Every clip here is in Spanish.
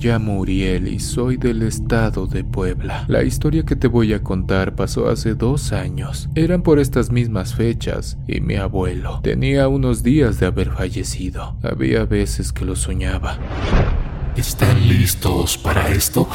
llamo Uriel y soy del estado de Puebla. La historia que te voy a contar pasó hace dos años. Eran por estas mismas fechas y mi abuelo tenía unos días de haber fallecido. Había veces que lo soñaba. ¿Están listos para esto?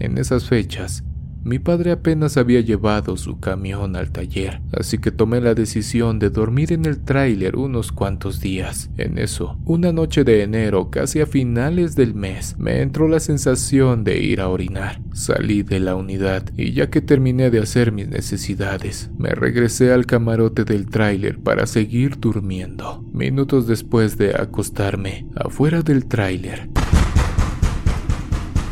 En esas fechas, mi padre apenas había llevado su camión al taller, así que tomé la decisión de dormir en el tráiler unos cuantos días. En eso, una noche de enero, casi a finales del mes, me entró la sensación de ir a orinar. Salí de la unidad y ya que terminé de hacer mis necesidades, me regresé al camarote del tráiler para seguir durmiendo. Minutos después de acostarme, afuera del tráiler,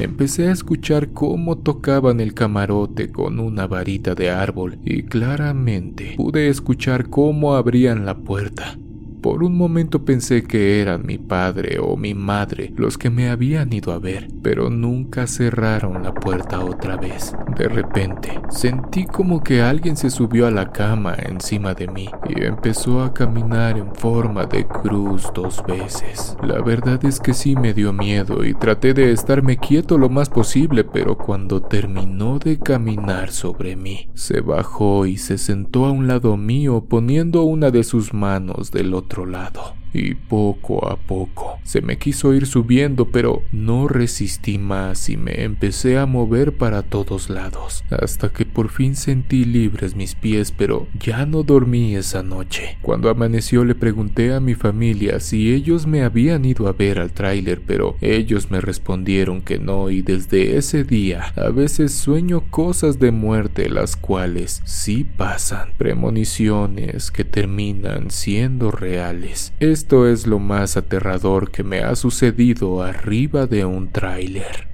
Empecé a escuchar cómo tocaban el camarote con una varita de árbol y claramente pude escuchar cómo abrían la puerta. Por un momento pensé que eran mi padre o mi madre los que me habían ido a ver, pero nunca cerraron la puerta otra vez. De repente, sentí como que alguien se subió a la cama encima de mí y empezó a caminar en forma de cruz dos veces. La verdad es que sí me dio miedo y traté de estarme quieto lo más posible, pero cuando terminó de caminar sobre mí, se bajó y se sentó a un lado mío poniendo una de sus manos del otro lado. Y poco a poco se me quiso ir subiendo, pero no resistí más y me empecé a mover para todos lados, hasta que por fin sentí libres mis pies, pero ya no dormí esa noche. Cuando amaneció le pregunté a mi familia si ellos me habían ido a ver al tráiler, pero ellos me respondieron que no y desde ese día a veces sueño cosas de muerte las cuales sí pasan, premoniciones que terminan siendo reales. Esto es lo más aterrador que me ha sucedido arriba de un tráiler.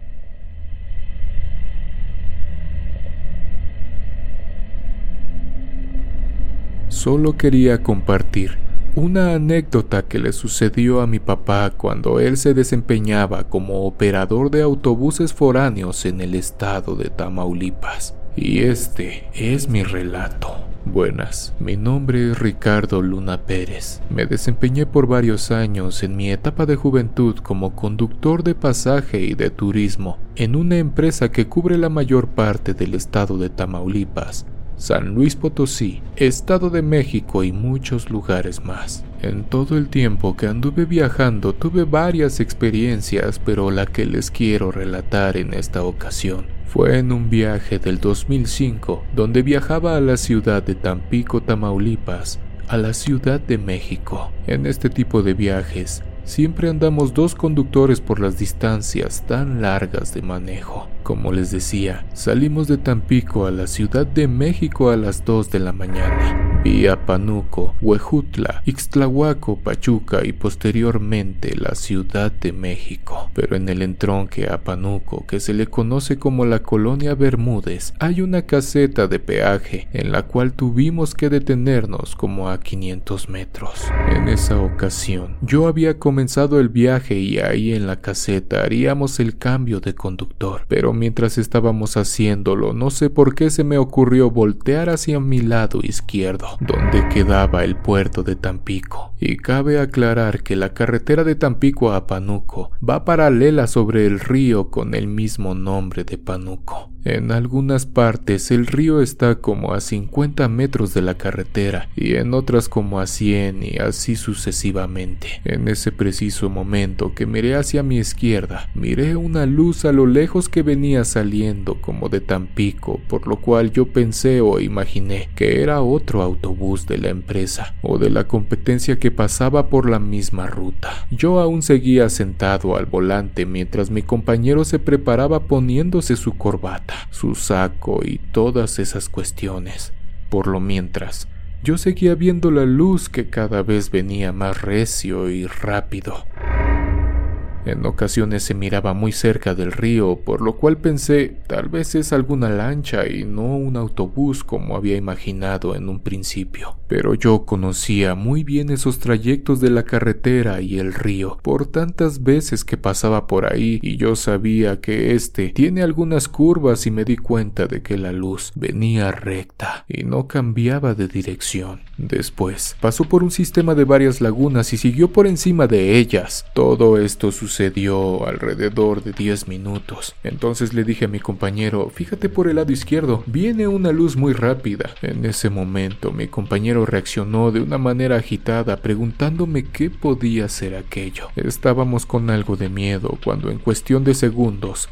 Solo quería compartir una anécdota que le sucedió a mi papá cuando él se desempeñaba como operador de autobuses foráneos en el estado de Tamaulipas. Y este es mi relato. Buenas, mi nombre es Ricardo Luna Pérez. Me desempeñé por varios años en mi etapa de juventud como conductor de pasaje y de turismo en una empresa que cubre la mayor parte del estado de Tamaulipas, San Luis Potosí, Estado de México y muchos lugares más. En todo el tiempo que anduve viajando tuve varias experiencias, pero la que les quiero relatar en esta ocasión fue en un viaje del 2005 donde viajaba a la ciudad de Tampico, Tamaulipas, a la Ciudad de México. En este tipo de viajes siempre andamos dos conductores por las distancias tan largas de manejo. Como les decía, salimos de Tampico a la Ciudad de México a las 2 de la mañana vía Panuco, Huejutla, Ixtlahuaco, Pachuca y posteriormente la Ciudad de México. Pero en el entronque a Panuco, que se le conoce como la colonia Bermúdez, hay una caseta de peaje en la cual tuvimos que detenernos como a 500 metros. En esa ocasión, yo había comenzado el viaje y ahí en la caseta haríamos el cambio de conductor, pero mientras estábamos haciéndolo, no sé por qué se me ocurrió voltear hacia mi lado izquierdo donde quedaba el puerto de Tampico. Y cabe aclarar que la carretera de Tampico a Panuco va paralela sobre el río con el mismo nombre de Panuco. En algunas partes el río está como a 50 metros de la carretera y en otras como a 100 y así sucesivamente. En ese preciso momento que miré hacia mi izquierda, miré una luz a lo lejos que venía saliendo como de Tampico, por lo cual yo pensé o imaginé que era otro autobús de la empresa o de la competencia que pasaba por la misma ruta. Yo aún seguía sentado al volante mientras mi compañero se preparaba poniéndose su corbata su saco y todas esas cuestiones. Por lo mientras, yo seguía viendo la luz que cada vez venía más recio y rápido. En ocasiones se miraba muy cerca del río, por lo cual pensé tal vez es alguna lancha y no un autobús como había imaginado en un principio. Pero yo conocía muy bien esos trayectos de la carretera y el río por tantas veces que pasaba por ahí y yo sabía que este tiene algunas curvas y me di cuenta de que la luz venía recta y no cambiaba de dirección. Después pasó por un sistema de varias lagunas y siguió por encima de ellas. Todo esto sucedió alrededor de 10 minutos. Entonces le dije a mi compañero, fíjate por el lado izquierdo, viene una luz muy rápida. En ese momento mi compañero reaccionó de una manera agitada preguntándome qué podía ser aquello. Estábamos con algo de miedo cuando en cuestión de segundos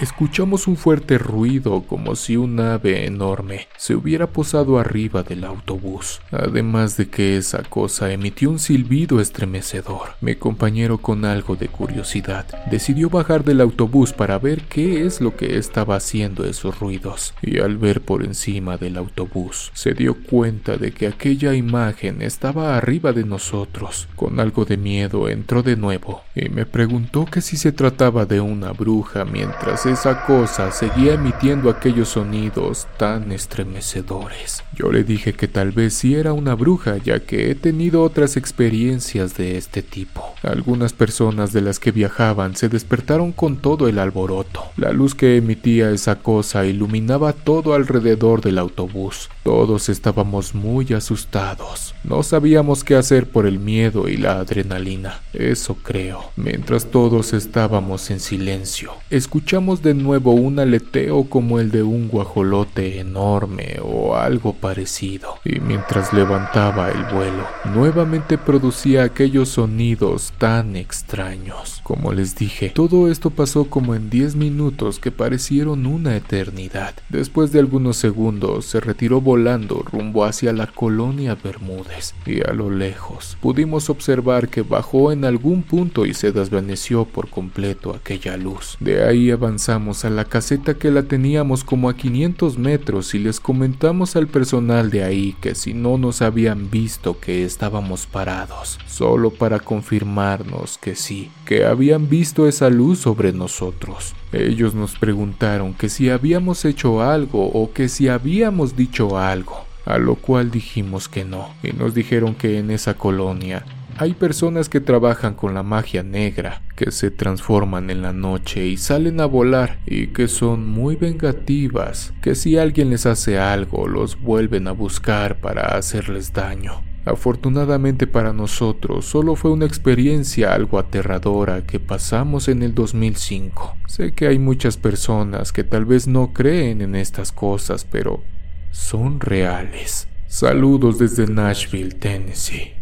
Escuchamos un fuerte ruido como si un ave enorme se hubiera posado arriba del autobús, además de que esa cosa emitió un silbido estremecedor. Mi compañero con algo de curiosidad decidió bajar del autobús para ver qué es lo que estaba haciendo esos ruidos, y al ver por encima del autobús se dio cuenta de que aquella imagen estaba arriba de nosotros. Con algo de miedo entró de nuevo y me preguntó que si se trataba de una bruja mientras esa cosa seguía emitiendo aquellos sonidos tan estremecedores. Yo le dije que tal vez sí era una bruja, ya que he tenido otras experiencias de este tipo. Algunas personas de las que viajaban se despertaron con todo el alboroto. La luz que emitía esa cosa iluminaba todo alrededor del autobús. Todos estábamos muy asustados. No sabíamos qué hacer por el miedo y la adrenalina. Eso creo. Mientras todos estábamos en silencio, escuchamos de nuevo un aleteo como el de un guajolote enorme o algo parecido, y mientras levantaba el vuelo, nuevamente producía aquellos sonidos tan extraños. Como les dije, todo esto pasó como en 10 minutos que parecieron una eternidad. Después de algunos segundos se retiró volando rumbo hacia la colonia Bermúdez, y a lo lejos pudimos observar que bajó en algún punto y se desvaneció por completo aquella luz. De ahí avanzó a la caseta que la teníamos como a 500 metros y les comentamos al personal de ahí que si no nos habían visto que estábamos parados, solo para confirmarnos que sí, que habían visto esa luz sobre nosotros. Ellos nos preguntaron que si habíamos hecho algo o que si habíamos dicho algo, a lo cual dijimos que no, y nos dijeron que en esa colonia hay personas que trabajan con la magia negra, que se transforman en la noche y salen a volar y que son muy vengativas, que si alguien les hace algo los vuelven a buscar para hacerles daño. Afortunadamente para nosotros solo fue una experiencia algo aterradora que pasamos en el 2005. Sé que hay muchas personas que tal vez no creen en estas cosas, pero son reales. Saludos desde Nashville, Tennessee.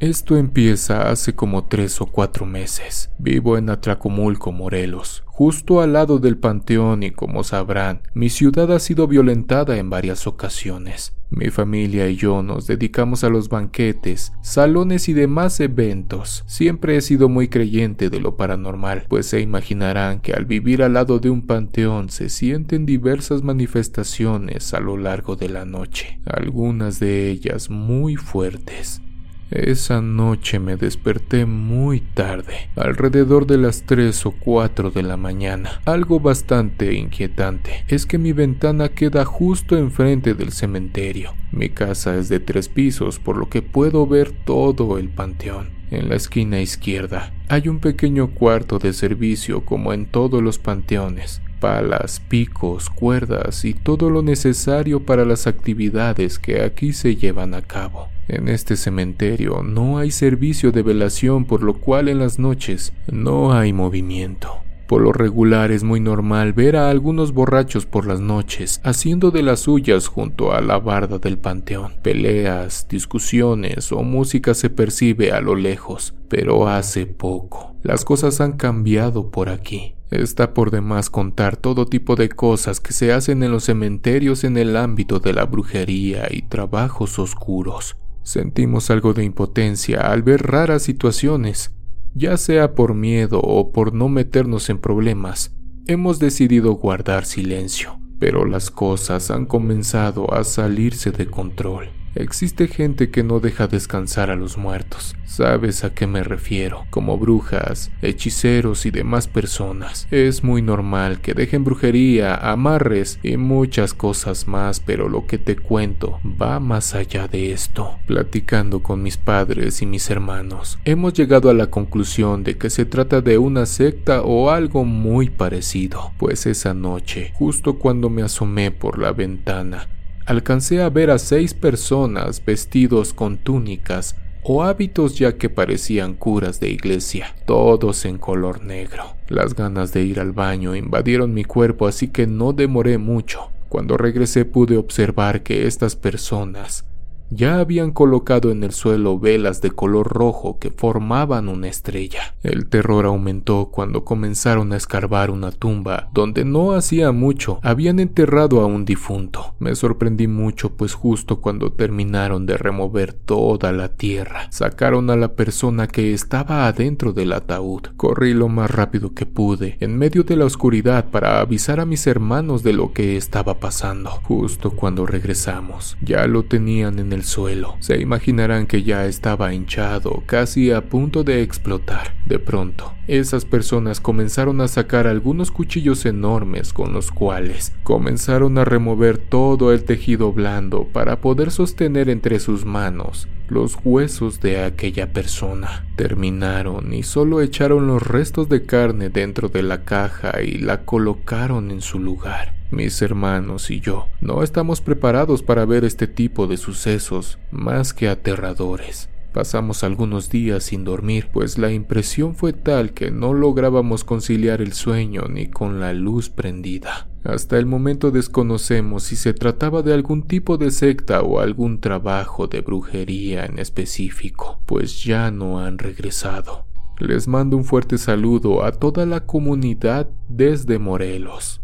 Esto empieza hace como tres o cuatro meses. Vivo en Atlacomulco, Morelos, justo al lado del panteón y como sabrán, mi ciudad ha sido violentada en varias ocasiones. Mi familia y yo nos dedicamos a los banquetes, salones y demás eventos. Siempre he sido muy creyente de lo paranormal, pues se imaginarán que al vivir al lado de un panteón se sienten diversas manifestaciones a lo largo de la noche, algunas de ellas muy fuertes. Esa noche me desperté muy tarde, alrededor de las 3 o 4 de la mañana. Algo bastante inquietante es que mi ventana queda justo enfrente del cementerio. Mi casa es de tres pisos, por lo que puedo ver todo el panteón. En la esquina izquierda hay un pequeño cuarto de servicio como en todos los panteones, palas, picos, cuerdas y todo lo necesario para las actividades que aquí se llevan a cabo. En este cementerio no hay servicio de velación por lo cual en las noches no hay movimiento. Por lo regular es muy normal ver a algunos borrachos por las noches haciendo de las suyas junto a la barda del panteón. Peleas, discusiones o música se percibe a lo lejos, pero hace poco. Las cosas han cambiado por aquí. Está por demás contar todo tipo de cosas que se hacen en los cementerios en el ámbito de la brujería y trabajos oscuros. Sentimos algo de impotencia al ver raras situaciones, ya sea por miedo o por no meternos en problemas. Hemos decidido guardar silencio. pero las cosas han comenzado a salirse de control. Existe gente que no deja descansar a los muertos. ¿Sabes a qué me refiero? Como brujas, hechiceros y demás personas. Es muy normal que dejen brujería, amarres y muchas cosas más, pero lo que te cuento va más allá de esto. Platicando con mis padres y mis hermanos, hemos llegado a la conclusión de que se trata de una secta o algo muy parecido, pues esa noche, justo cuando me asomé por la ventana, alcancé a ver a seis personas vestidos con túnicas o hábitos ya que parecían curas de iglesia, todos en color negro. Las ganas de ir al baño invadieron mi cuerpo así que no demoré mucho. Cuando regresé pude observar que estas personas ya habían colocado en el suelo velas de color rojo que formaban una estrella. El terror aumentó cuando comenzaron a escarbar una tumba donde no hacía mucho habían enterrado a un difunto. Me sorprendí mucho pues justo cuando terminaron de remover toda la tierra, sacaron a la persona que estaba adentro del ataúd. Corrí lo más rápido que pude en medio de la oscuridad para avisar a mis hermanos de lo que estaba pasando. Justo cuando regresamos, ya lo tenían en el suelo. Se imaginarán que ya estaba hinchado, casi a punto de explotar. De pronto, esas personas comenzaron a sacar algunos cuchillos enormes con los cuales comenzaron a remover todo el tejido blando para poder sostener entre sus manos los huesos de aquella persona. Terminaron y solo echaron los restos de carne dentro de la caja y la colocaron en su lugar. Mis hermanos y yo no estamos preparados para ver este tipo de sucesos más que aterradores. Pasamos algunos días sin dormir, pues la impresión fue tal que no lográbamos conciliar el sueño ni con la luz prendida. Hasta el momento desconocemos si se trataba de algún tipo de secta o algún trabajo de brujería en específico, pues ya no han regresado. Les mando un fuerte saludo a toda la comunidad desde Morelos.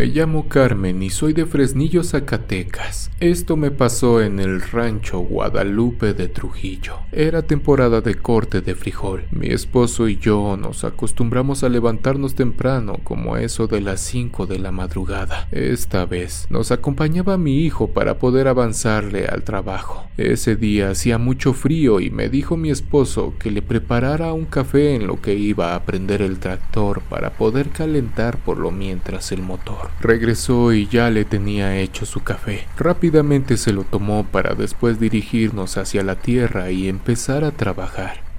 Me llamo Carmen y soy de Fresnillo, Zacatecas. Esto me pasó en el rancho Guadalupe de Trujillo. Era temporada de corte de frijol. Mi esposo y yo nos acostumbramos a levantarnos temprano, como eso de las 5 de la madrugada. Esta vez nos acompañaba mi hijo para poder avanzarle al trabajo. Ese día hacía mucho frío y me dijo mi esposo que le preparara un café en lo que iba a prender el tractor para poder calentar por lo mientras el motor. Regresó y ya le tenía hecho su café. Rápidamente se lo tomó para después dirigirnos hacia la tierra y empezar a trabajar.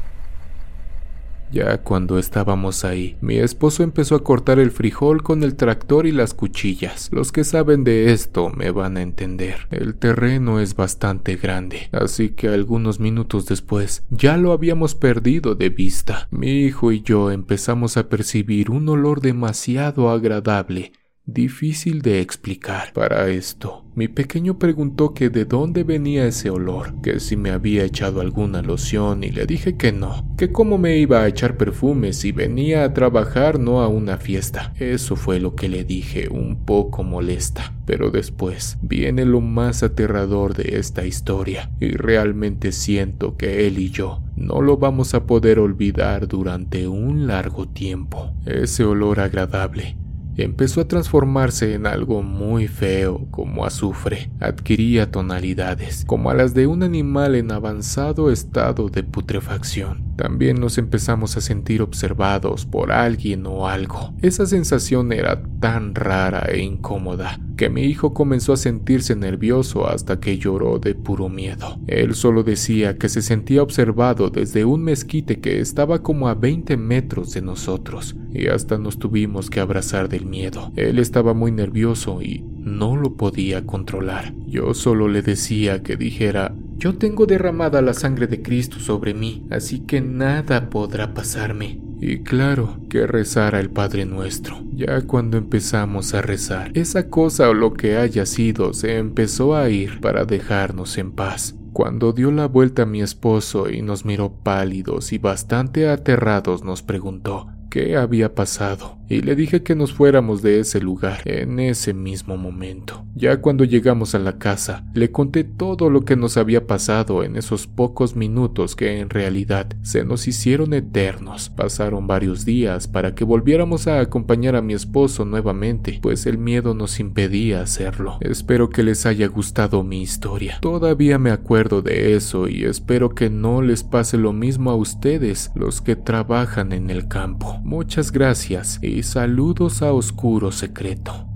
Ya cuando estábamos ahí, mi esposo empezó a cortar el frijol con el tractor y las cuchillas. Los que saben de esto me van a entender. El terreno es bastante grande, así que algunos minutos después ya lo habíamos perdido de vista. Mi hijo y yo empezamos a percibir un olor demasiado agradable difícil de explicar. Para esto, mi pequeño preguntó que de dónde venía ese olor, que si me había echado alguna loción y le dije que no, que cómo me iba a echar perfume si venía a trabajar no a una fiesta. Eso fue lo que le dije, un poco molesta. Pero después viene lo más aterrador de esta historia y realmente siento que él y yo no lo vamos a poder olvidar durante un largo tiempo. Ese olor agradable empezó a transformarse en algo muy feo como azufre. Adquiría tonalidades, como a las de un animal en avanzado estado de putrefacción. También nos empezamos a sentir observados por alguien o algo. Esa sensación era tan rara e incómoda que mi hijo comenzó a sentirse nervioso hasta que lloró de puro miedo. Él solo decía que se sentía observado desde un mezquite que estaba como a 20 metros de nosotros y hasta nos tuvimos que abrazar del miedo. Él estaba muy nervioso y no lo podía controlar. Yo solo le decía que dijera yo tengo derramada la sangre de Cristo sobre mí, así que nada podrá pasarme. Y claro, que rezara el Padre Nuestro. Ya cuando empezamos a rezar, esa cosa o lo que haya sido se empezó a ir para dejarnos en paz. Cuando dio la vuelta a mi esposo y nos miró pálidos y bastante aterrados, nos preguntó qué había pasado. Y le dije que nos fuéramos de ese lugar en ese mismo momento. Ya cuando llegamos a la casa, le conté todo lo que nos había pasado en esos pocos minutos que en realidad se nos hicieron eternos. Pasaron varios días para que volviéramos a acompañar a mi esposo nuevamente, pues el miedo nos impedía hacerlo. Espero que les haya gustado mi historia. Todavía me acuerdo de eso y espero que no les pase lo mismo a ustedes, los que trabajan en el campo. Muchas gracias saludos a Oscuro Secreto.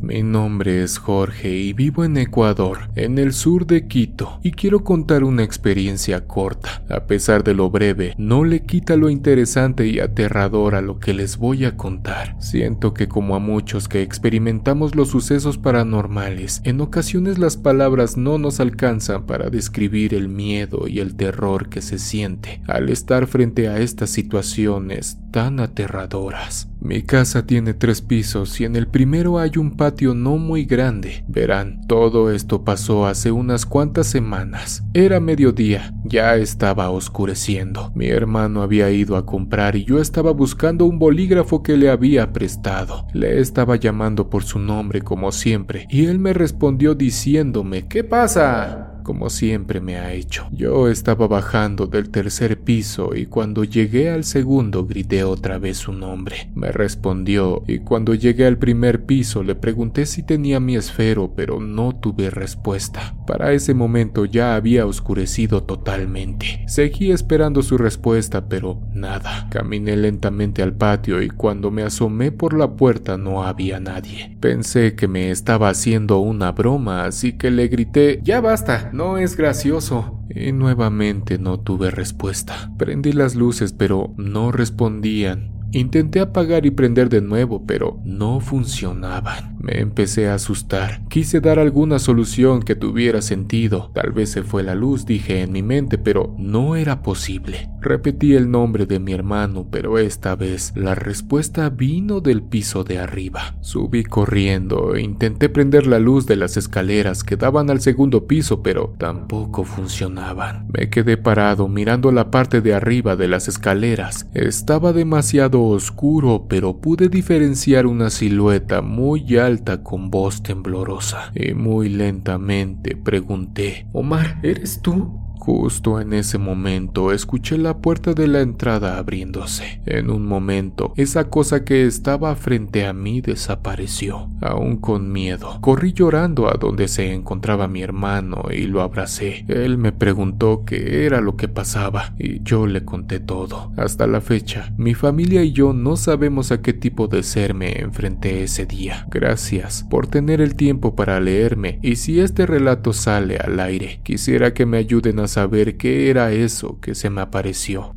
Mi nombre es Jorge y vivo en Ecuador, en el sur de Quito, y quiero contar una experiencia corta. A pesar de lo breve, no le quita lo interesante y aterrador a lo que les voy a contar. Siento que como a muchos que experimentamos los sucesos paranormales, en ocasiones las palabras no nos alcanzan para describir el miedo y el terror que se siente al estar frente a estas situaciones tan aterradoras. Mi casa tiene tres pisos y en el primero hay un patio no muy grande. Verán, todo esto pasó hace unas cuantas semanas. Era mediodía, ya estaba oscureciendo. Mi hermano había ido a comprar y yo estaba buscando un bolígrafo que le había prestado. Le estaba llamando por su nombre como siempre y él me respondió diciéndome ¿Qué pasa? Como siempre me ha hecho. Yo estaba bajando del tercer piso y cuando llegué al segundo grité otra vez su nombre. Me respondió y cuando llegué al primer piso le pregunté si tenía mi esfero pero no tuve respuesta. Para ese momento ya había oscurecido totalmente. Seguí esperando su respuesta pero nada. Caminé lentamente al patio y cuando me asomé por la puerta no había nadie. Pensé que me estaba haciendo una broma así que le grité ya basta no es gracioso. Y nuevamente no tuve respuesta. Prendí las luces, pero no respondían. Intenté apagar y prender de nuevo, pero no funcionaban. Me empecé a asustar. Quise dar alguna solución que tuviera sentido. Tal vez se fue la luz, dije en mi mente, pero no era posible. Repetí el nombre de mi hermano, pero esta vez la respuesta vino del piso de arriba. Subí corriendo e intenté prender la luz de las escaleras que daban al segundo piso, pero tampoco funcionaban. Me quedé parado mirando la parte de arriba de las escaleras. Estaba demasiado oscuro, pero pude diferenciar una silueta muy alta con voz temblorosa. Y muy lentamente pregunté, Omar, ¿eres tú? Justo en ese momento escuché la puerta de la entrada abriéndose. En un momento, esa cosa que estaba frente a mí desapareció, aún con miedo. Corrí llorando a donde se encontraba mi hermano y lo abracé. Él me preguntó qué era lo que pasaba y yo le conté todo. Hasta la fecha, mi familia y yo no sabemos a qué tipo de ser me enfrenté ese día. Gracias por tener el tiempo para leerme y si este relato sale al aire, quisiera que me ayuden a saber qué era eso que se me apareció.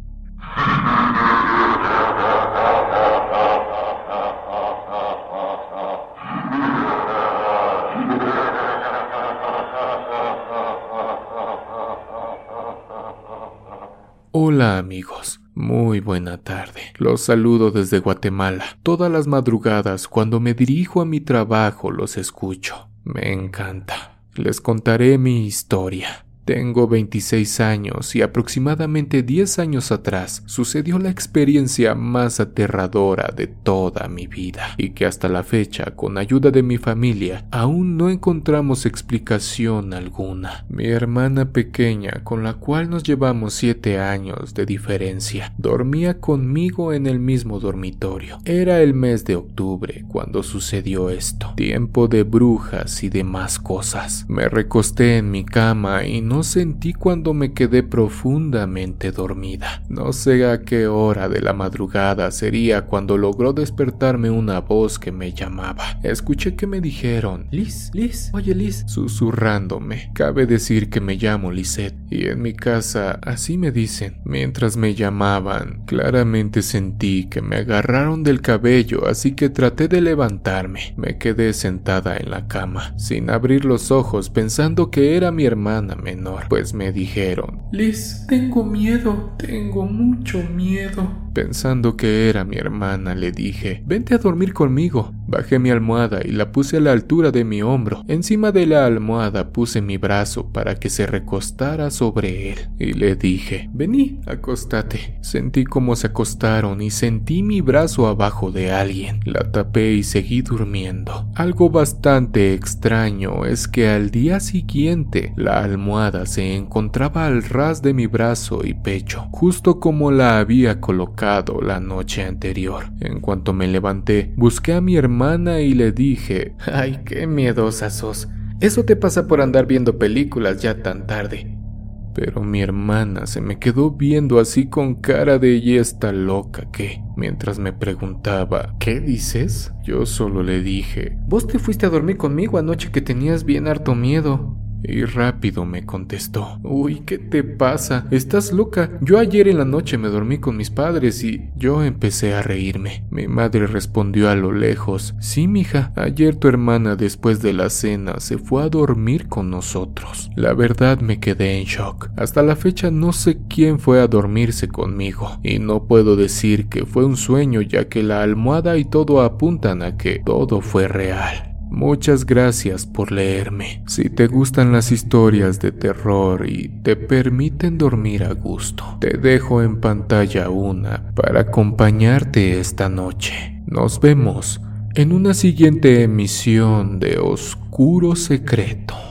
Hola amigos, muy buena tarde. Los saludo desde Guatemala. Todas las madrugadas cuando me dirijo a mi trabajo los escucho. Me encanta. Les contaré mi historia. Tengo 26 años y aproximadamente 10 años atrás sucedió la experiencia más aterradora de toda mi vida y que hasta la fecha, con ayuda de mi familia, aún no encontramos explicación alguna. Mi hermana pequeña, con la cual nos llevamos 7 años de diferencia, dormía conmigo en el mismo dormitorio. Era el mes de octubre cuando sucedió esto, tiempo de brujas y demás cosas. Me recosté en mi cama y no sentí cuando me quedé profundamente dormida. No sé a qué hora de la madrugada sería cuando logró despertarme una voz que me llamaba. Escuché que me dijeron, Liz, Liz, oye Liz, susurrándome. Cabe decir que me llamo Lisette y en mi casa así me dicen. Mientras me llamaban, claramente sentí que me agarraron del cabello, así que traté de levantarme. Me quedé sentada en la cama, sin abrir los ojos, pensando que era mi hermana menor pues me dijeron, Liz, tengo miedo, tengo mucho miedo. Pensando que era mi hermana, le dije, vente a dormir conmigo. Bajé mi almohada y la puse a la altura de mi hombro. Encima de la almohada puse mi brazo para que se recostara sobre él. Y le dije, vení, acostate. Sentí como se acostaron y sentí mi brazo abajo de alguien. La tapé y seguí durmiendo. Algo bastante extraño es que al día siguiente la almohada se encontraba al ras de mi brazo y pecho, justo como la había colocado la noche anterior. En cuanto me levanté, busqué a mi y le dije, Ay, qué miedosa sos. Eso te pasa por andar viendo películas ya tan tarde. Pero mi hermana se me quedó viendo así con cara de ella está loca que, mientras me preguntaba, ¿qué dices? Yo solo le dije, Vos te fuiste a dormir conmigo anoche que tenías bien harto miedo. Y rápido me contestó, Uy, ¿qué te pasa? Estás loca. Yo ayer en la noche me dormí con mis padres y yo empecé a reírme. Mi madre respondió a lo lejos, Sí, mija, ayer tu hermana después de la cena se fue a dormir con nosotros. La verdad me quedé en shock. Hasta la fecha no sé quién fue a dormirse conmigo y no puedo decir que fue un sueño ya que la almohada y todo apuntan a que todo fue real. Muchas gracias por leerme. Si te gustan las historias de terror y te permiten dormir a gusto, te dejo en pantalla una para acompañarte esta noche. Nos vemos en una siguiente emisión de Oscuro Secreto.